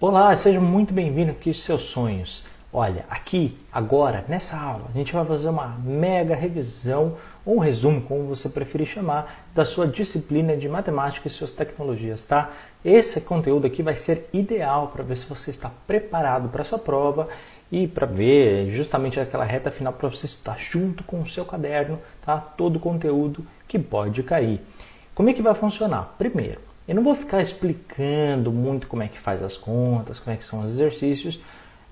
Olá, seja muito bem-vindo aqui aos seus sonhos. Olha, aqui, agora, nessa aula, a gente vai fazer uma mega revisão ou um resumo, como você preferir chamar, da sua disciplina de matemática e suas tecnologias, tá? Esse conteúdo aqui vai ser ideal para ver se você está preparado para a sua prova e para ver justamente aquela reta final para você estar junto com o seu caderno, tá? Todo o conteúdo que pode cair. Como é que vai funcionar? Primeiro, eu não vou ficar explicando muito como é que faz as contas, como é que são os exercícios,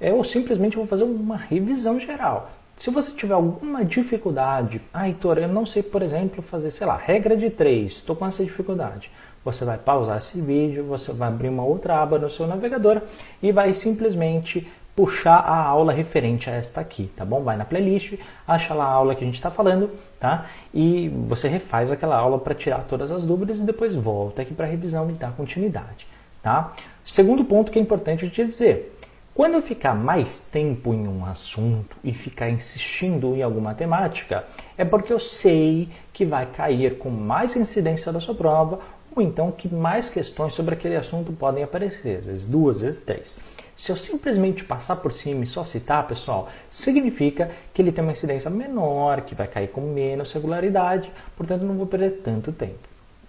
eu simplesmente vou fazer uma revisão geral. Se você tiver alguma dificuldade, ah, Heitor, eu não sei, por exemplo, fazer, sei lá, regra de 3, estou com essa dificuldade. Você vai pausar esse vídeo, você vai abrir uma outra aba no seu navegador e vai simplesmente puxar a aula referente a esta aqui, tá bom? Vai na playlist, acha lá a aula que a gente está falando, tá? E você refaz aquela aula para tirar todas as dúvidas e depois volta aqui para revisão e dar continuidade, tá? Segundo ponto que é importante eu te dizer, quando eu ficar mais tempo em um assunto e ficar insistindo em alguma temática, é porque eu sei que vai cair com mais incidência da sua prova ou então que mais questões sobre aquele assunto podem aparecer, às vezes duas, às vezes três. Se eu simplesmente passar por cima e só citar, pessoal, significa que ele tem uma incidência menor, que vai cair com menos regularidade, portanto não vou perder tanto tempo.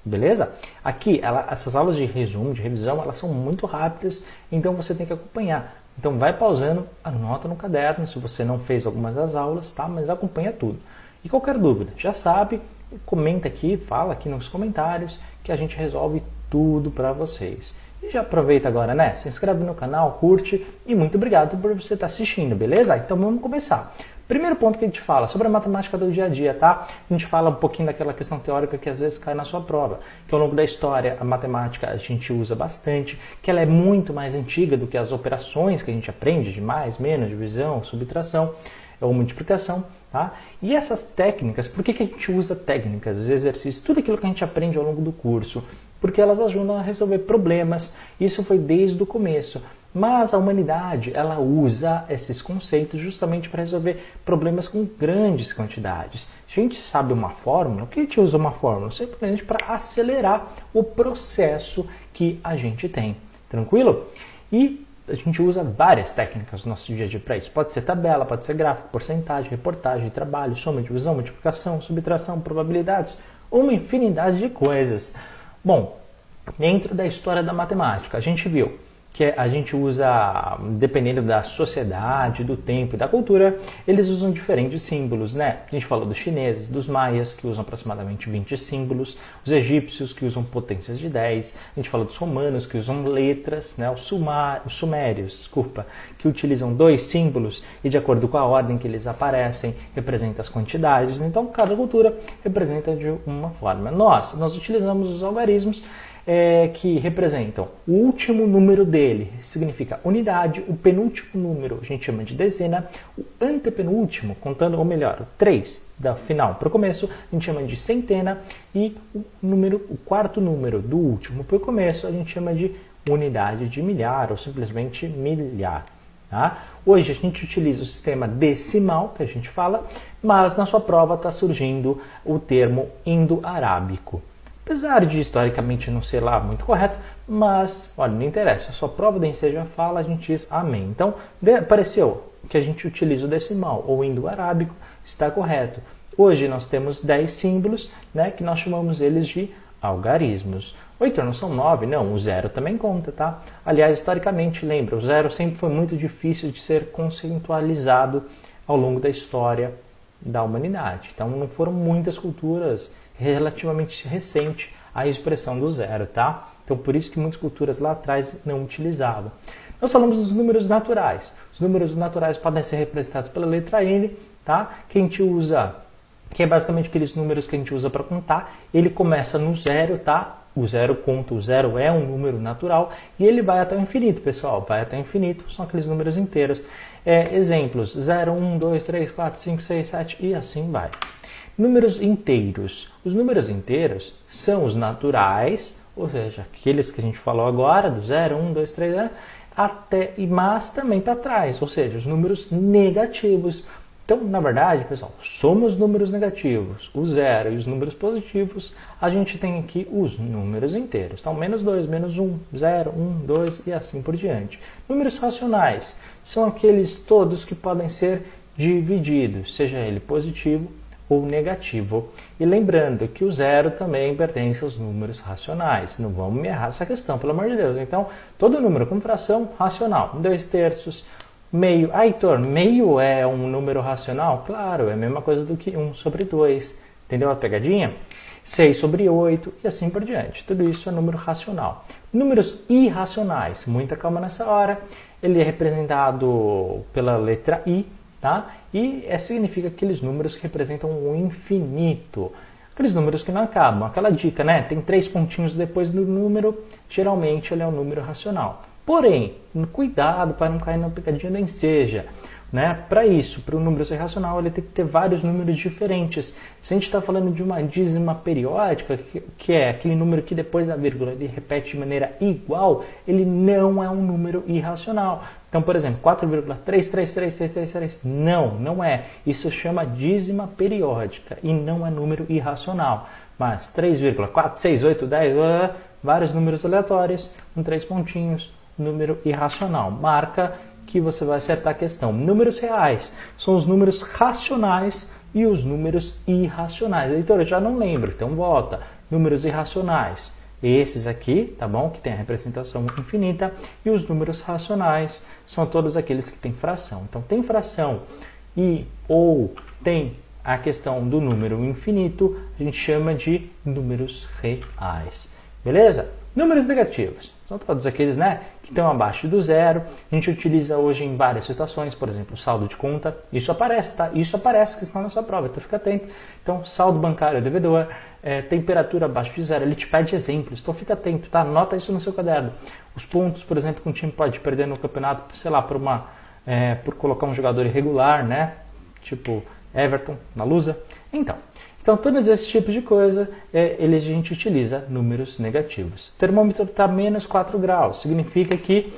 Beleza? Aqui, ela, essas aulas de resumo, de revisão, elas são muito rápidas, então você tem que acompanhar. Então vai pausando, anota no caderno se você não fez algumas das aulas, tá? Mas acompanha tudo. E qualquer dúvida, já sabe, comenta aqui, fala aqui nos comentários que a gente resolve tudo para vocês. E já aproveita agora, né? Se inscreve no canal, curte e muito obrigado por você estar assistindo, beleza? Então vamos começar. Primeiro ponto que a gente fala sobre a matemática do dia a dia, tá? A gente fala um pouquinho daquela questão teórica que às vezes cai na sua prova, que ao longo da história a matemática a gente usa bastante, que ela é muito mais antiga do que as operações que a gente aprende de mais, menos, divisão, subtração ou multiplicação, tá? E essas técnicas, por que, que a gente usa técnicas, exercícios, tudo aquilo que a gente aprende ao longo do curso? Porque elas ajudam a resolver problemas. Isso foi desde o começo. Mas a humanidade, ela usa esses conceitos justamente para resolver problemas com grandes quantidades. Se a gente sabe uma fórmula, o que a gente usa uma fórmula? Simplesmente para acelerar o processo que a gente tem. Tranquilo? E a gente usa várias técnicas no nosso dia a dia para isso. Pode ser tabela, pode ser gráfico, porcentagem, reportagem, trabalho, soma, divisão, multiplicação, subtração, probabilidades, uma infinidade de coisas. Bom, dentro da história da matemática, a gente viu que a gente usa, dependendo da sociedade, do tempo e da cultura, eles usam diferentes símbolos, né? A gente falou dos chineses, dos maias, que usam aproximadamente 20 símbolos, os egípcios, que usam potências de 10, a gente falou dos romanos, que usam letras, né? Os, sumar, os sumérios, desculpa, que utilizam dois símbolos e de acordo com a ordem que eles aparecem, representa as quantidades, então cada cultura representa de uma forma. Nós, nós utilizamos os algarismos, é, que representam o último número dele, significa unidade, o penúltimo número a gente chama de dezena, o antepenúltimo, contando, ou melhor, 3 da final para o começo, a gente chama de centena, e o número, o quarto número do último para o começo, a gente chama de unidade de milhar, ou simplesmente milhar. Tá? Hoje a gente utiliza o sistema decimal, que a gente fala, mas na sua prova está surgindo o termo indo-arábico. Apesar de historicamente não ser lá muito correto, mas olha, não interessa, a sua prova de já fala, a gente diz amém. Então, apareceu que a gente utiliza o decimal ou indo-arábico, está correto. Hoje nós temos 10 símbolos, né, que nós chamamos eles de algarismos. Oito não são nove, não, o zero também conta, tá? Aliás, historicamente, lembra, o zero sempre foi muito difícil de ser conceitualizado ao longo da história da humanidade. Então, não foram muitas culturas relativamente recente a expressão do zero, tá? Então por isso que muitas culturas lá atrás não utilizavam. Nós falamos dos números naturais. Os números naturais podem ser representados pela letra N, tá? Que a gente usa, que é basicamente aqueles números que a gente usa para contar. Ele começa no zero, tá? O zero conta, o zero é um número natural e ele vai até o infinito, pessoal. Vai até o infinito, são aqueles números inteiros. É, exemplos: 0, 1, 2, 3, 4, 5, 6, 7 e assim vai. Números inteiros. Os números inteiros são os naturais, ou seja, aqueles que a gente falou agora, do 0, 1, 2, 3, até, mas também para trás, ou seja, os números negativos. Então, na verdade, pessoal, somos números negativos, o zero e os números positivos, a gente tem aqui os números inteiros. Então, menos 2, menos 1, 0, 1, 2 e assim por diante. Números racionais são aqueles todos que podem ser divididos, seja ele positivo ou negativo. E lembrando que o zero também pertence aos números racionais. Não vamos me errar essa questão, pelo amor de Deus. Então, todo número com fração racional, 2 terços, Meio. Ah, Heitor, meio é um número racional? Claro, é a mesma coisa do que 1 sobre 2. Entendeu a pegadinha? 6 sobre 8 e assim por diante. Tudo isso é número racional. Números irracionais, muita calma nessa hora. Ele é representado pela letra I, tá? E é, significa aqueles números que representam o infinito. Aqueles números que não acabam. Aquela dica, né? Tem três pontinhos depois do número, geralmente ele é um número racional. Porém, cuidado para não cair na pegadinha nem seja. Né? Para isso, para o número ser racional, ele tem que ter vários números diferentes. Se a gente está falando de uma dízima periódica, que, que, é aquele número que depois da vírgula ele repete de maneira igual, ele não é um número irracional. Então, por exemplo, 4,3333333, não, não é. Isso chama dízima periódica e não é número irracional. Mas 3,4, 6, 8, 10, vários números aleatórios com três pontinhos, número irracional. Marca que você vai acertar a questão. Números reais são os números racionais e os números irracionais. Leitor, eu já não lembro, então volta. Números irracionais. Esses aqui, tá bom? Que tem a representação infinita. E os números racionais são todos aqueles que têm fração. Então, tem fração e ou tem a questão do número infinito, a gente chama de números reais. Beleza? Números negativos. São todos aqueles né, que estão abaixo do zero. A gente utiliza hoje em várias situações, por exemplo, saldo de conta. Isso aparece, tá? Isso aparece que está na sua prova, então fica atento. Então, saldo bancário devedor, é, temperatura abaixo de zero. Ele te pede exemplos, então fica atento, tá? Anota isso no seu caderno. Os pontos, por exemplo, que um time pode perder no campeonato, sei lá, por, uma, é, por colocar um jogador irregular, né? Tipo Everton na Lusa. Então, então, todos esses tipos de coisa, é, ele, a gente utiliza números negativos. O termômetro está menos 4 graus, significa que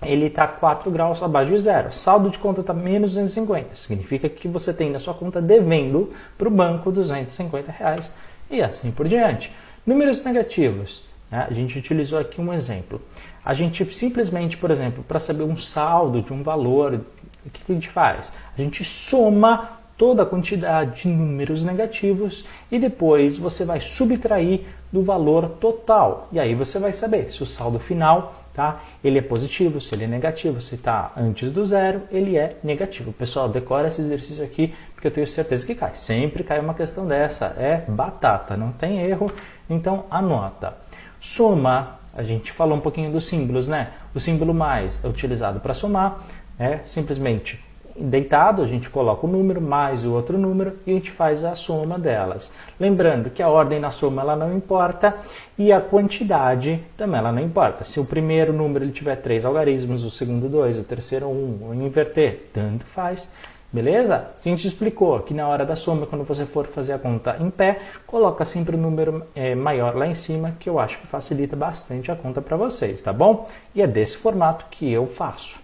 ele está 4 graus abaixo de zero. Saldo de conta está menos 250, significa que você tem na sua conta devendo para o banco 250 reais e assim por diante. Números negativos, né? a gente utilizou aqui um exemplo. A gente simplesmente, por exemplo, para saber um saldo de um valor, o que, que a gente faz? A gente soma toda a quantidade de números negativos e depois você vai subtrair do valor total. E aí você vai saber se o saldo final tá, ele é positivo, se ele é negativo, se está antes do zero, ele é negativo. Pessoal, decora esse exercício aqui porque eu tenho certeza que cai. Sempre cai uma questão dessa. É batata, não tem erro. Então anota. Soma, a gente falou um pouquinho dos símbolos, né? O símbolo mais é utilizado para somar, é simplesmente deitado, a gente coloca o número mais o outro número e a gente faz a soma delas. Lembrando que a ordem na soma ela não importa e a quantidade também ela não importa. Se o primeiro número ele tiver três algarismos, o segundo dois, o terceiro um, ou inverter, tanto faz. Beleza? A gente explicou que na hora da soma, quando você for fazer a conta em pé, coloca sempre o número é, maior lá em cima, que eu acho que facilita bastante a conta para vocês, tá bom? E é desse formato que eu faço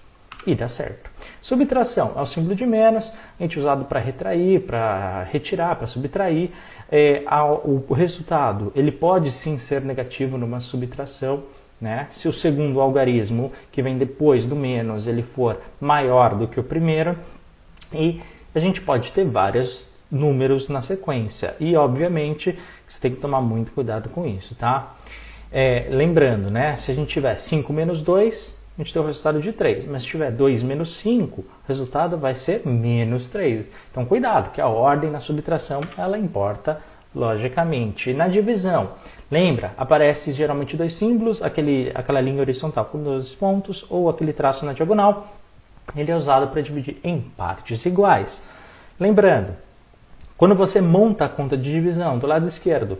e dá certo. Subtração é o símbolo de menos, a gente usado para retrair, para retirar, para subtrair. É, o resultado ele pode sim ser negativo numa subtração, né? Se o segundo algarismo, que vem depois do menos, ele for maior do que o primeiro, e a gente pode ter vários números na sequência. E, obviamente, você tem que tomar muito cuidado com isso, tá? É, lembrando, né? Se a gente tiver 5 menos 2, a gente tem o resultado de 3. Mas se tiver 2 menos 5, o resultado vai ser menos 3. Então cuidado, que a ordem na subtração ela importa logicamente. Na divisão, lembra, aparece geralmente dois símbolos, aquele, aquela linha horizontal com dois pontos ou aquele traço na diagonal. Ele é usado para dividir em partes iguais. Lembrando, quando você monta a conta de divisão do lado esquerdo,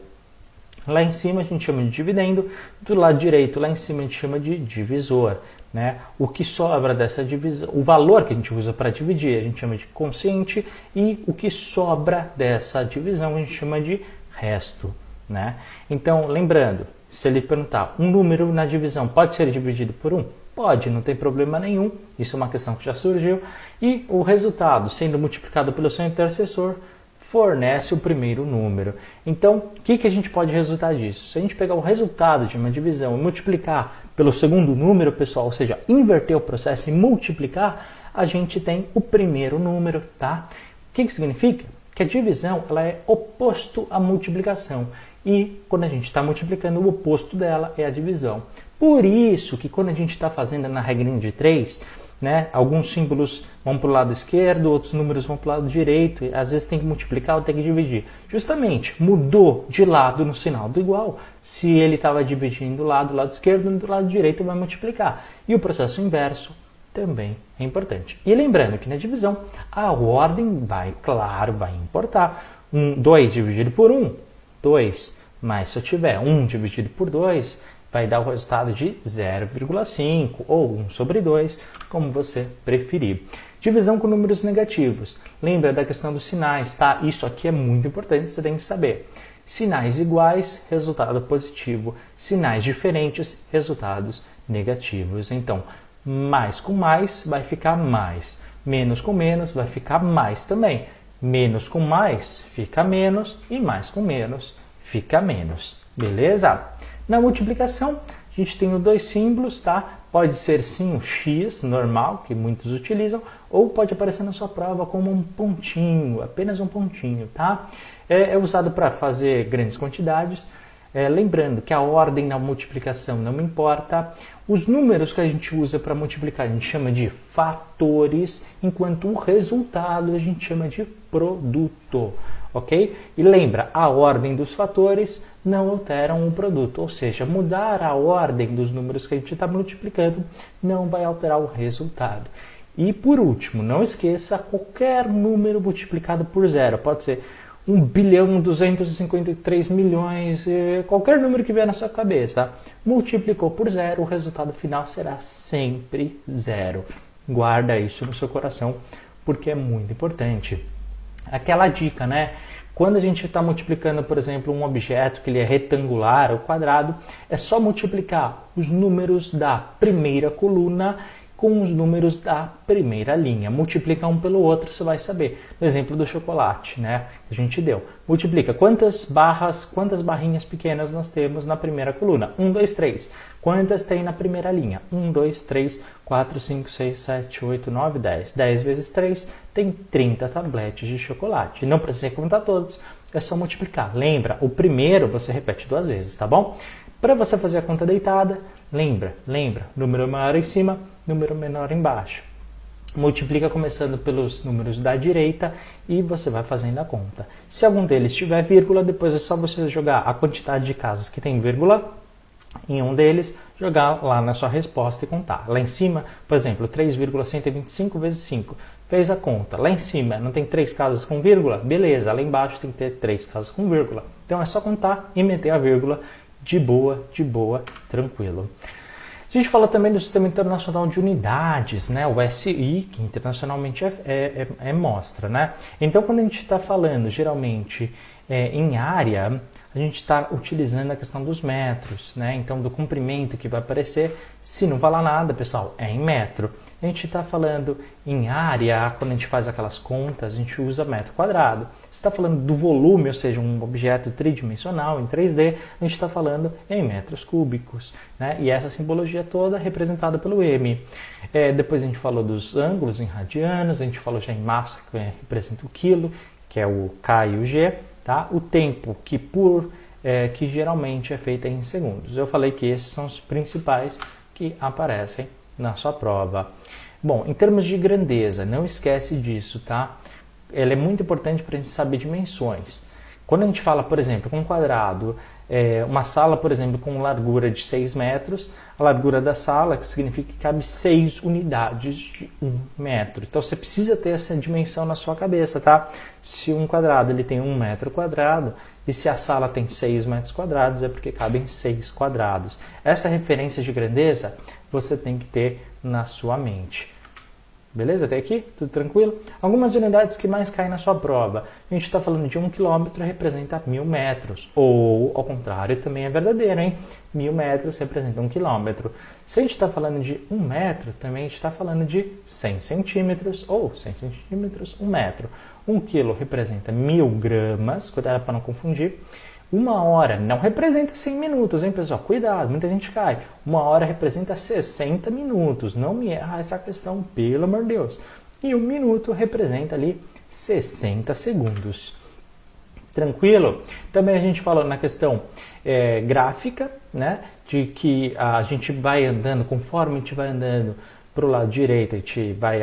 lá em cima a gente chama de dividendo, do lado direito lá em cima a gente chama de divisor. Né? O que sobra dessa divisão, o valor que a gente usa para dividir, a gente chama de consciente, e o que sobra dessa divisão a gente chama de resto. Né? Então, lembrando, se ele perguntar, um número na divisão pode ser dividido por um? Pode, não tem problema nenhum. Isso é uma questão que já surgiu. E o resultado, sendo multiplicado pelo seu intercessor, fornece o primeiro número. Então, o que, que a gente pode resultar disso? Se a gente pegar o resultado de uma divisão e multiplicar pelo segundo número, pessoal, ou seja, inverter o processo e multiplicar, a gente tem o primeiro número, tá? O que, que significa? Que a divisão ela é oposto à multiplicação. E quando a gente está multiplicando, o oposto dela é a divisão. Por isso que quando a gente está fazendo na regrinha de 3, né? Alguns símbolos vão para o lado esquerdo, outros números vão para o lado direito, e às vezes tem que multiplicar ou tem que dividir. Justamente, mudou de lado no sinal do igual, se ele estava dividindo do lado, do lado esquerdo, do lado direito vai multiplicar. E o processo inverso também é importante. E lembrando que na divisão, a ordem vai, claro, vai importar. 2 um, dividido por 1, um, 2. Mas se eu tiver 1 um dividido por 2, vai dar o resultado de 0,5 ou 1 sobre 2, como você preferir. Divisão com números negativos. Lembra da questão dos sinais, tá? Isso aqui é muito importante, você tem que saber. Sinais iguais, resultado positivo. Sinais diferentes, resultados negativos. Então, mais com mais vai ficar mais. Menos com menos vai ficar mais também. Menos com mais fica menos e mais com menos fica menos. Beleza? Na multiplicação, a gente tem os dois símbolos, tá? Pode ser sim o X normal, que muitos utilizam, ou pode aparecer na sua prova como um pontinho, apenas um pontinho, tá? É, é usado para fazer grandes quantidades. É, lembrando que a ordem na multiplicação não importa. Os números que a gente usa para multiplicar a gente chama de fatores, enquanto o resultado a gente chama de produto ok? E lembra, a ordem dos fatores não alteram o produto, ou seja, mudar a ordem dos números que a gente está multiplicando não vai alterar o resultado. E por último, não esqueça qualquer número multiplicado por zero, pode ser 1 bilhão 253 milhões, qualquer número que vier na sua cabeça, multiplicou por zero, o resultado final será sempre zero. Guarda isso no seu coração, porque é muito importante aquela dica, né? Quando a gente está multiplicando, por exemplo, um objeto que ele é retangular ou quadrado, é só multiplicar os números da primeira coluna com os números da primeira linha. Multiplica um pelo outro, você vai saber. No exemplo do chocolate, né? Que a gente deu. Multiplica quantas barras, quantas barrinhas pequenas nós temos na primeira coluna. 1, 2, 3. Quantas tem na primeira linha? 1, 2, 3, 4, 5, 6, 7, 8, 9, 10. 10 vezes 3 tem 30 tabletes de chocolate. Não precisa contar todos, é só multiplicar. Lembra, o primeiro você repete duas vezes, tá bom? Para você fazer a conta deitada, lembra, lembra, número maior em cima, número menor embaixo. Multiplica começando pelos números da direita e você vai fazendo a conta. Se algum deles tiver vírgula, depois é só você jogar a quantidade de casas que tem vírgula em um deles, jogar lá na sua resposta e contar. Lá em cima, por exemplo, 3,125 vezes 5. Fez a conta. Lá em cima não tem três casas com vírgula? Beleza, lá embaixo tem que ter três casas com vírgula. Então é só contar e meter a vírgula de boa, de boa, tranquilo. A gente fala também do Sistema Internacional de Unidades, né? o SI, que internacionalmente é, é, é, é mostra. Né? Então, quando a gente está falando geralmente é, em área, a gente está utilizando a questão dos metros, né? então do comprimento que vai aparecer. Se não falar nada, pessoal, é em metro. A gente está falando em área, quando a gente faz aquelas contas, a gente usa metro quadrado. Se está falando do volume, ou seja, um objeto tridimensional em 3D, a gente está falando em metros cúbicos. Né? E essa simbologia toda é representada pelo M. É, depois a gente falou dos ângulos em radianos, a gente falou já em massa, que representa o quilo, que é o K e o G. Tá? O tempo, que por é, que geralmente é feito em segundos. Eu falei que esses são os principais que aparecem na sua prova. Bom, em termos de grandeza, não esquece disso, tá? Ela é muito importante para a gente saber dimensões. Quando a gente fala, por exemplo, com um quadrado, é, uma sala, por exemplo, com largura de 6 metros, a largura da sala, que significa que cabe 6 unidades de 1 metro. Então você precisa ter essa dimensão na sua cabeça, tá? Se um quadrado ele tem 1 metro quadrado, e se a sala tem 6 metros quadrados, é porque cabem 6 quadrados. Essa referência de grandeza você tem que ter na sua mente. Beleza? Até aqui? Tudo tranquilo? Algumas unidades que mais caem na sua prova. A gente está falando de um quilômetro representa mil metros. Ou, ao contrário, também é verdadeiro, hein? Mil metros representa um quilômetro. Se a gente está falando de um metro, também a gente está falando de 100 centímetros. Ou 100 centímetros, um metro. Um quilo representa mil gramas. Cuidado para não confundir. Uma hora não representa 100 minutos, hein, pessoal? Cuidado, muita gente cai. Uma hora representa 60 minutos. Não me erra essa questão, pelo amor de Deus. E um minuto representa ali 60 segundos. Tranquilo? Também a gente falou na questão é, gráfica, né? De que a gente vai andando, conforme a gente vai andando para o lado direito, a gente vai,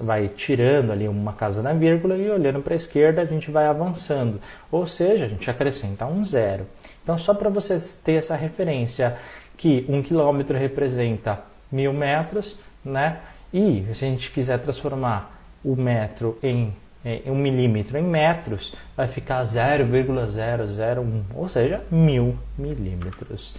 vai tirando ali uma casa na vírgula e olhando para a esquerda a gente vai avançando. Ou seja, a gente acrescenta um zero. Então, só para vocês ter essa referência que um quilômetro representa mil metros, né? E se a gente quiser transformar o metro em, em um milímetro em metros, vai ficar 0,001, ou seja, mil milímetros.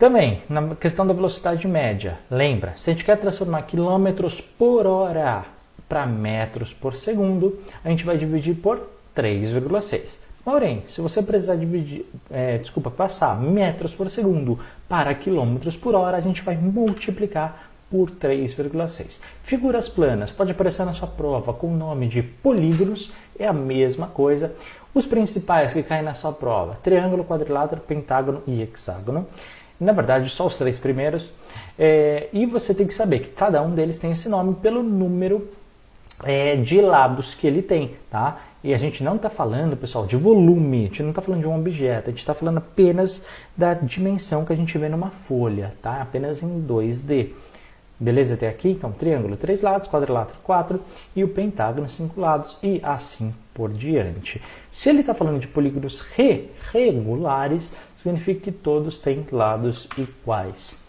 Também, na questão da velocidade média, lembra, se a gente quer transformar quilômetros por hora para metros por segundo, a gente vai dividir por 3,6. Porém, se você precisar dividir, é, desculpa, passar metros por segundo para quilômetros por hora, a gente vai multiplicar por 3,6. Figuras planas, pode aparecer na sua prova com o nome de polígonos, é a mesma coisa. Os principais que caem na sua prova, triângulo, quadrilátero, pentágono e hexágono na verdade só os três primeiros, é, e você tem que saber que cada um deles tem esse nome pelo número é, de lados que ele tem, tá? E a gente não está falando, pessoal, de volume, a gente não está falando de um objeto, a gente está falando apenas da dimensão que a gente vê numa folha, tá? Apenas em 2D. Beleza até aqui? Então, triângulo, três lados, quadrilátero, quatro, e o pentágono, cinco lados, e assim por diante. Se ele está falando de polígonos re regulares, significa que todos têm lados iguais.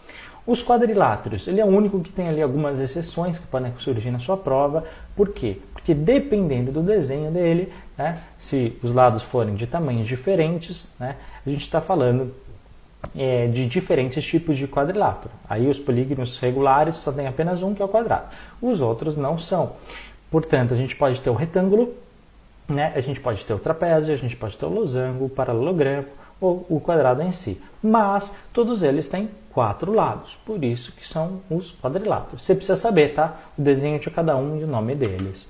Os quadriláteros, ele é o único que tem ali algumas exceções que podem surgir na sua prova. Por quê? Porque dependendo do desenho dele, né, se os lados forem de tamanhos diferentes, né, a gente está falando é, de diferentes tipos de quadrilátero. Aí os polígonos regulares só tem apenas um, que é o quadrado. Os outros não são. Portanto, a gente pode ter o retângulo, né? a gente pode ter o trapézio, a gente pode ter o losango, o paralelogramo ou o quadrado em si. Mas todos eles têm quatro lados, por isso que são os quadriláteros. Você precisa saber, tá? O desenho de cada um e o nome deles.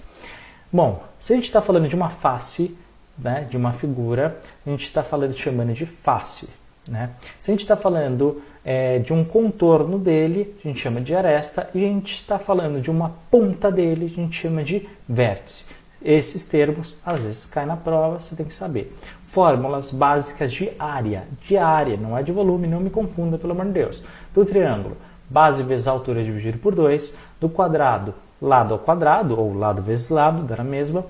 Bom, se a gente está falando de uma face, né, de uma figura, a gente está falando chamando de face. Né? Se a gente está falando é, de um contorno dele, a gente chama de aresta, e a gente está falando de uma ponta dele, a gente chama de vértice. Esses termos às vezes caem na prova, você tem que saber. Fórmulas básicas de área, de área, não é de volume, não me confunda, pelo amor de Deus. Do triângulo, base vezes altura dividido por 2. Do quadrado, lado ao quadrado, ou lado vezes lado, dá a mesma.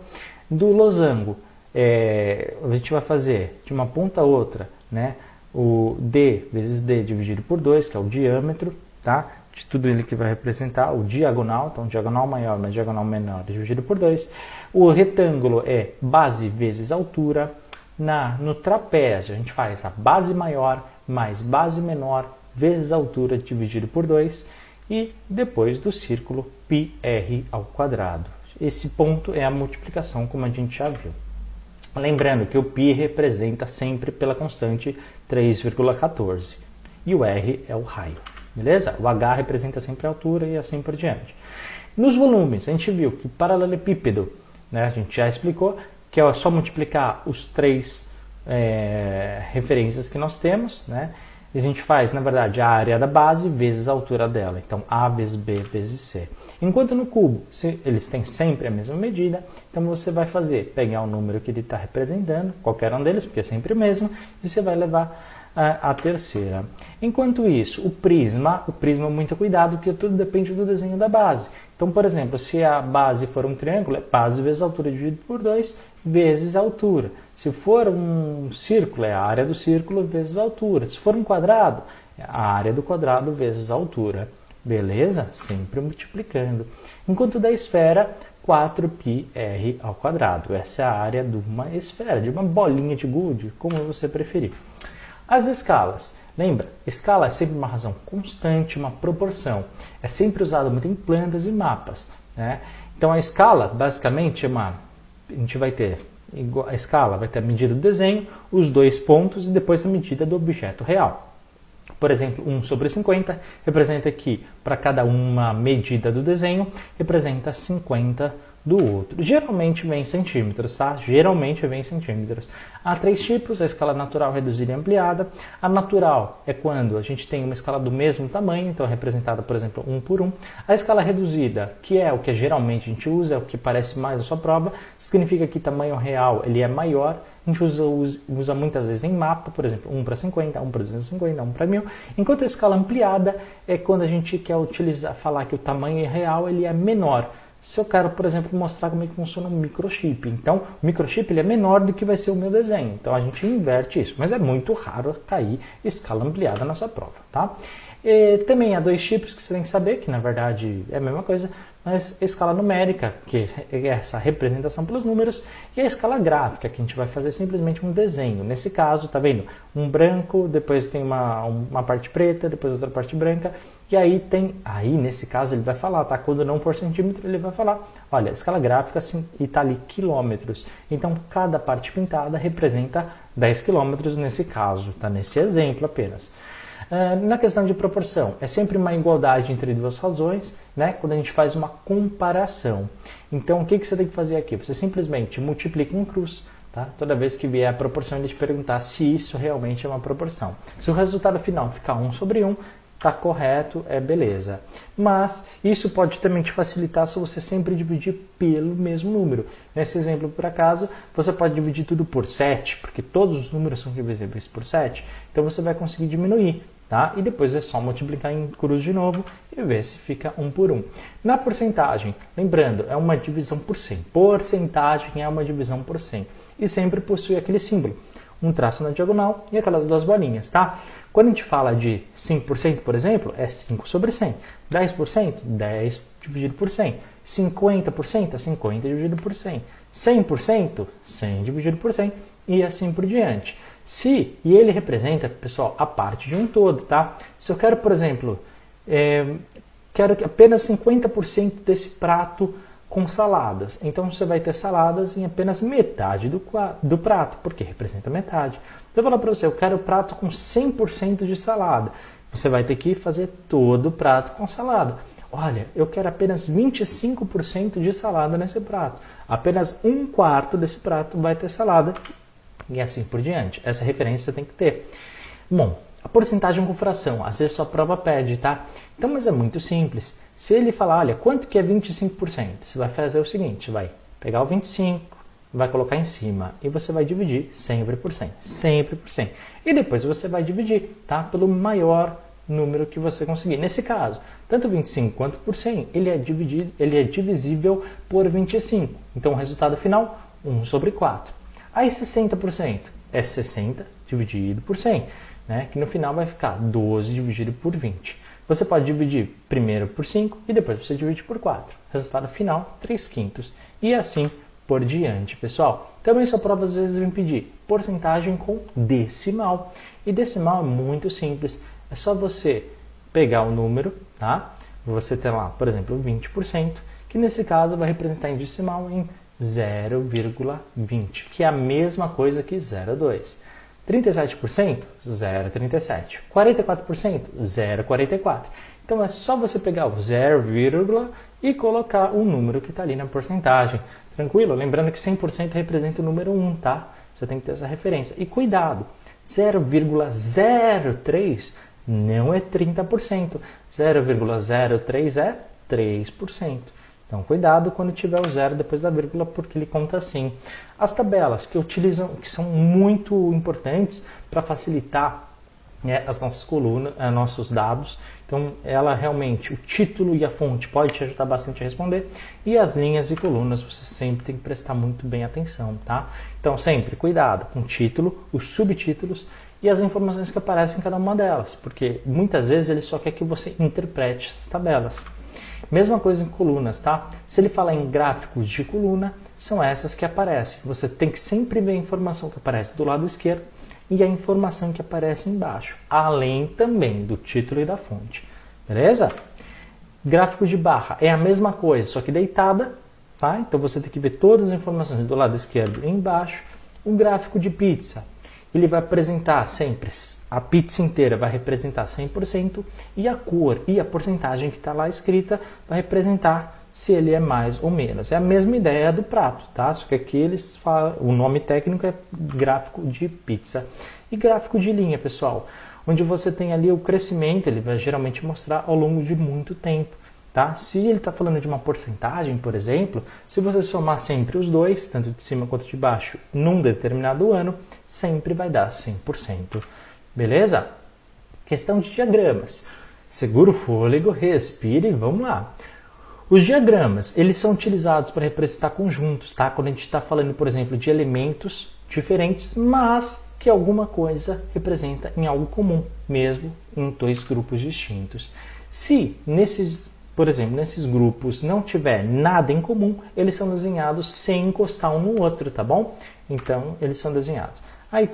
Do losango, é, a gente vai fazer de uma ponta a outra, né? O d vezes d dividido por 2, que é o diâmetro, tá? de tudo ele que vai representar, o diagonal, então diagonal maior mais diagonal menor dividido por 2. O retângulo é base vezes altura. Na, no trapézio, a gente faz a base maior mais base menor vezes altura dividido por 2. E depois do círculo, πr ao quadrado. Esse ponto é a multiplicação, como a gente já viu. Lembrando que o π representa sempre pela constante 3,14 e o R é o raio, beleza? O H representa sempre a altura e assim por diante. Nos volumes, a gente viu que paralelepípedo, né, a gente já explicou, que é só multiplicar os três é, referências que nós temos, né? E a gente faz, na verdade, a área da base vezes a altura dela. Então, A vezes B vezes C. Enquanto no cubo, eles têm sempre a mesma medida, então você vai fazer, pegar o número que ele está representando, qualquer um deles, porque é sempre o mesmo, e você vai levar a, a terceira. Enquanto isso, o prisma, o prisma muito cuidado, porque tudo depende do desenho da base. Então, por exemplo, se a base for um triângulo, é base vezes a altura dividido por 2 vezes a altura. Se for um círculo, é a área do círculo vezes a altura. Se for um quadrado, é a área do quadrado vezes a altura. Beleza? Sempre multiplicando. Enquanto da esfera, 4πr ao quadrado. Essa é a área de uma esfera, de uma bolinha de gude, como você preferir. As escalas. Lembra, escala é sempre uma razão constante, uma proporção. É sempre usado muito em plantas e mapas. Né? Então a escala basicamente é uma. A gente vai ter a escala vai ter a medida do desenho, os dois pontos e depois a medida do objeto real. Por exemplo, 1 sobre 50 representa que para cada uma medida do desenho representa 50 do outro. Geralmente vem em centímetros, tá? Geralmente vem em centímetros. Há três tipos: a escala natural, reduzida e ampliada. A natural é quando a gente tem uma escala do mesmo tamanho, então é representada, por exemplo, 1 por 1. A escala reduzida, que é o que geralmente a gente usa, é o que parece mais a sua prova, significa que tamanho real ele é maior. A gente usa, usa, usa muitas vezes em mapa, por exemplo, 1 para 50, 1 para 250, 1 para 1000. Enquanto a escala ampliada é quando a gente quer utilizar, falar que o tamanho real ele é menor se eu quero, por exemplo, mostrar como é que funciona um microchip. Então, o microchip ele é menor do que vai ser o meu desenho. Então, a gente inverte isso. Mas é muito raro cair escala ampliada na sua prova, tá? E também há dois chips que você tem que saber, que na verdade é a mesma coisa, mas a escala numérica, que é essa representação pelos números, e a escala gráfica, que a gente vai fazer simplesmente um desenho. Nesse caso, tá vendo? Um branco, depois tem uma, uma parte preta, depois outra parte branca, e aí tem, aí nesse caso ele vai falar, tá? Quando não por centímetro, ele vai falar, olha, escala gráfica assim, e tá ali quilômetros. Então cada parte pintada representa 10 quilômetros nesse caso, tá? Nesse exemplo apenas. Uh, na questão de proporção, é sempre uma igualdade entre duas razões, né? Quando a gente faz uma comparação. Então o que, que você tem que fazer aqui? Você simplesmente multiplica em cruz, Tá? Toda vez que vier a proporção, ele te perguntar se isso realmente é uma proporção. Se o resultado final ficar 1 sobre 1, está correto, é beleza. Mas isso pode também te facilitar se você sempre dividir pelo mesmo número. Nesse exemplo, por acaso, você pode dividir tudo por 7, porque todos os números são divisíveis por 7, então você vai conseguir diminuir. Tá? E depois é só multiplicar em cruz de novo e ver se fica um por um. Na porcentagem, lembrando, é uma divisão por 100. Porcentagem é uma divisão por 100 e sempre possui aquele símbolo um traço na diagonal e aquelas duas bolinhas, tá? Quando a gente fala de 5%, por exemplo, é 5 sobre 100. 10%, 10 dividido por 100. 50%, 50 dividido por 100. 100%, 100 dividido por 100 e assim por diante. Se, e ele representa, pessoal, a parte de um todo, tá? Se eu quero, por exemplo, é, quero que apenas 50% desse prato com saladas. Então você vai ter saladas em apenas metade do, do prato, porque representa metade. Então eu vou falar para você, eu quero o prato com 100% de salada. Você vai ter que fazer todo o prato com salada. Olha, eu quero apenas 25% de salada nesse prato. Apenas um quarto desse prato vai ter salada e assim por diante. Essa referência você tem que ter. Bom, a porcentagem com fração, às vezes sua prova pede, tá? Então, mas é muito simples. Se ele falar, olha, quanto que é 25%? Você vai fazer o seguinte, vai pegar o 25, vai colocar em cima e você vai dividir sempre por 100, sempre por 100. E depois você vai dividir, tá? Pelo maior número que você conseguir. Nesse caso, tanto 25 quanto por 100, ele é dividido, ele é divisível por 25. Então o resultado final 1 sobre 4. Aí 60% é 60 dividido por 100, né? Que no final vai ficar 12 dividido por 20. Você pode dividir primeiro por 5 e depois você divide por 4. Resultado final, 3 quintos. E assim por diante, pessoal. Também sua prova às vezes vem pedir porcentagem com decimal. E decimal é muito simples. É só você pegar o número, tá? Você tem lá, por exemplo, 20%, que nesse caso vai representar em decimal em 0,20, que é a mesma coisa que 0,2. 37%, 0,37. 44%, 0,44. Então é só você pegar o 0, e colocar o número que está ali na porcentagem. Tranquilo? Lembrando que 100% representa o número 1, tá? Você tem que ter essa referência. E cuidado, 0,03 não é 30%. 0,03 é 3%. Então, cuidado quando tiver o zero depois da vírgula, porque ele conta assim. As tabelas que utilizam, que são muito importantes para facilitar né, as nossas colunas, uh, nossos dados. Então, ela realmente, o título e a fonte pode te ajudar bastante a responder. E as linhas e colunas, você sempre tem que prestar muito bem atenção, tá? Então, sempre cuidado com o título, os subtítulos e as informações que aparecem em cada uma delas, porque muitas vezes ele só quer que você interprete essas tabelas. Mesma coisa em colunas, tá? Se ele falar em gráficos de coluna, são essas que aparecem. Você tem que sempre ver a informação que aparece do lado esquerdo e a informação que aparece embaixo, além também do título e da fonte. Beleza? Gráfico de barra é a mesma coisa, só que deitada, tá? Então você tem que ver todas as informações do lado esquerdo e embaixo. Um gráfico de pizza, ele vai apresentar sempre, a pizza inteira vai representar 100% e a cor e a porcentagem que está lá escrita vai representar se ele é mais ou menos. É a mesma ideia do prato, tá? Só que aqui eles falam, o nome técnico é gráfico de pizza. E gráfico de linha, pessoal, onde você tem ali o crescimento, ele vai geralmente mostrar ao longo de muito tempo. Tá? Se ele está falando de uma porcentagem, por exemplo, se você somar sempre os dois, tanto de cima quanto de baixo, num determinado ano, sempre vai dar 100%. Beleza? Questão de diagramas. Segura o fôlego, respire e vamos lá. Os diagramas, eles são utilizados para representar conjuntos, tá? Quando a gente está falando, por exemplo, de elementos diferentes, mas que alguma coisa representa em algo comum, mesmo em dois grupos distintos. Se nesses, por exemplo, nesses grupos não tiver nada em comum, eles são desenhados sem encostar um no outro, tá bom? Então, eles são desenhados. Aí,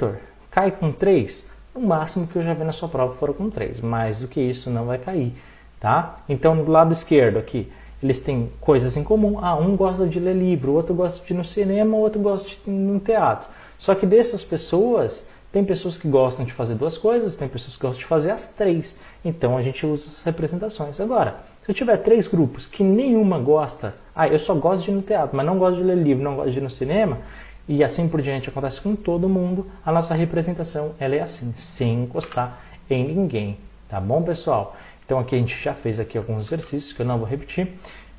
cai com 3? O máximo que eu já vi na sua prova foram com 3. Mais do que isso não vai cair, tá? Então, do lado esquerdo aqui, eles têm coisas em comum. Ah, um gosta de ler livro, o outro gosta de ir no cinema, o outro gosta de ir no teatro. Só que dessas pessoas, tem pessoas que gostam de fazer duas coisas, tem pessoas que gostam de fazer as três. Então a gente usa as representações. Agora, se eu tiver três grupos que nenhuma gosta, ah, eu só gosto de ir no teatro, mas não gosto de ler livro, não gosto de ir no cinema, e assim por diante acontece com todo mundo, a nossa representação ela é assim, sem encostar em ninguém. Tá bom, pessoal? Então aqui a gente já fez aqui alguns exercícios que eu não vou repetir,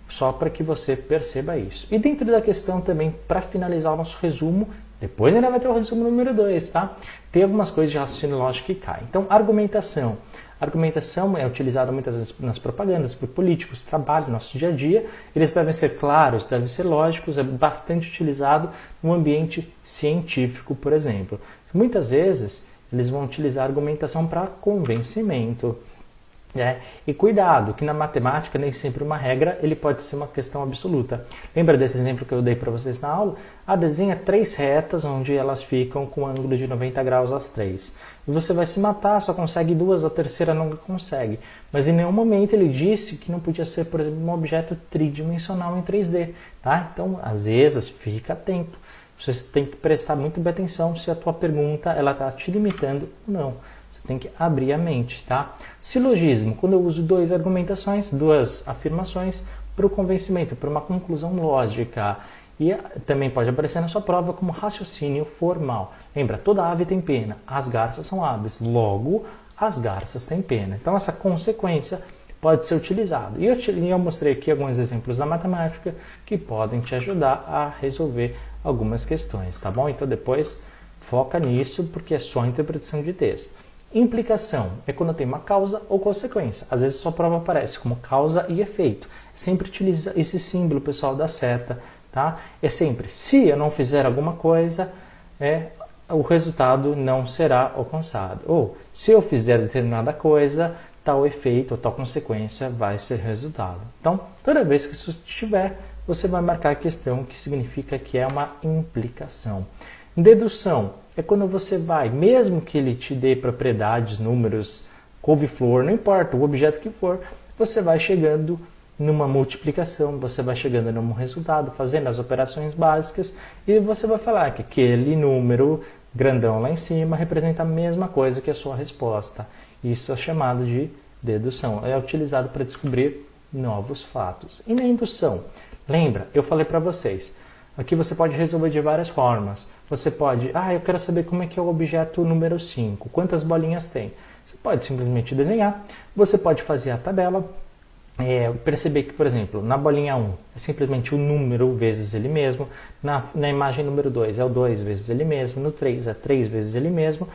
só para que você perceba isso. E dentro da questão também, para finalizar o nosso resumo, depois ainda vai ter o resumo número 2, tá? Tem algumas coisas de raciocínio lógico que caem. Então, argumentação. Argumentação é utilizada muitas vezes nas propagandas por políticos, trabalho, no nosso dia a dia. Eles devem ser claros, devem ser lógicos, é bastante utilizado no ambiente científico, por exemplo. Muitas vezes eles vão utilizar argumentação para convencimento. É, e cuidado, que na matemática nem sempre uma regra ele pode ser uma questão absoluta. Lembra desse exemplo que eu dei para vocês na aula? A desenha três retas onde elas ficam com um ângulo de 90 graus as três. E você vai se matar, só consegue duas, a terceira não consegue. Mas em nenhum momento ele disse que não podia ser, por exemplo, um objeto tridimensional em 3D. Tá? Então, às vezes, fica atento. Você tem que prestar muito bem atenção se a tua pergunta ela está te limitando ou não. Você tem que abrir a mente, tá? Silogismo, quando eu uso duas argumentações, duas afirmações para o convencimento, para uma conclusão lógica. E também pode aparecer na sua prova como raciocínio formal. Lembra, toda ave tem pena, as garças são aves, logo as garças têm pena. Então essa consequência pode ser utilizada. E eu, eu mostrei aqui alguns exemplos da matemática que podem te ajudar a resolver algumas questões, tá bom? Então depois foca nisso porque é só interpretação de texto. Implicação é quando tem uma causa ou consequência. Às vezes sua prova aparece como causa e efeito. Sempre utiliza esse símbolo, pessoal, da seta, tá? É sempre, se eu não fizer alguma coisa, é, o resultado não será alcançado. Ou, se eu fizer determinada coisa, tal efeito ou tal consequência vai ser resultado. Então, toda vez que isso estiver, você vai marcar a questão que significa que é uma implicação. Dedução é quando você vai, mesmo que ele te dê propriedades, números, couve-flor, não importa o objeto que for, você vai chegando numa multiplicação, você vai chegando num resultado, fazendo as operações básicas e você vai falar que aquele número grandão lá em cima representa a mesma coisa que a sua resposta. Isso é chamado de dedução. É utilizado para descobrir novos fatos. E na indução? Lembra, eu falei para vocês, Aqui você pode resolver de várias formas. Você pode, ah, eu quero saber como é que é o objeto número 5, quantas bolinhas tem. Você pode simplesmente desenhar, você pode fazer a tabela, é, perceber que, por exemplo, na bolinha 1 é simplesmente o número vezes ele mesmo, na, na imagem número 2 é o 2 vezes ele mesmo, no 3 é 3 vezes ele mesmo,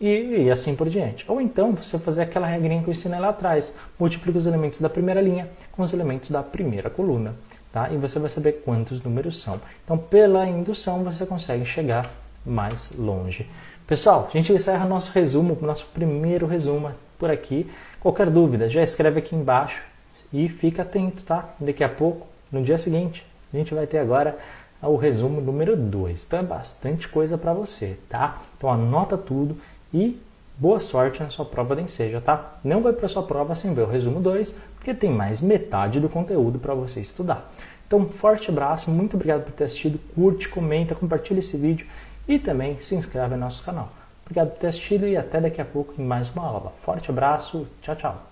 e, e, assim por diante. Ou então você fazer aquela regrinha que eu ensinei lá atrás, multiplica os elementos da primeira linha com os elementos da primeira coluna tá? E você vai saber quantos números são. Então, pela indução, você consegue chegar mais longe. Pessoal, a gente encerra nosso resumo, nosso primeiro resumo por aqui. Qualquer dúvida, já escreve aqui embaixo e fica atento, tá? Daqui a pouco, no dia seguinte, a gente vai ter agora o resumo número 2. Então é bastante coisa para você, tá? Então anota tudo e boa sorte na sua prova da Enseja, tá? Não vai para sua prova sem ver o resumo 2, porque tem mais metade do conteúdo para você estudar. Então, forte abraço, muito obrigado por ter assistido, curte, comenta, compartilha esse vídeo e também se inscreve no nosso canal. Obrigado por ter assistido e até daqui a pouco em mais uma aula. Forte abraço, tchau, tchau.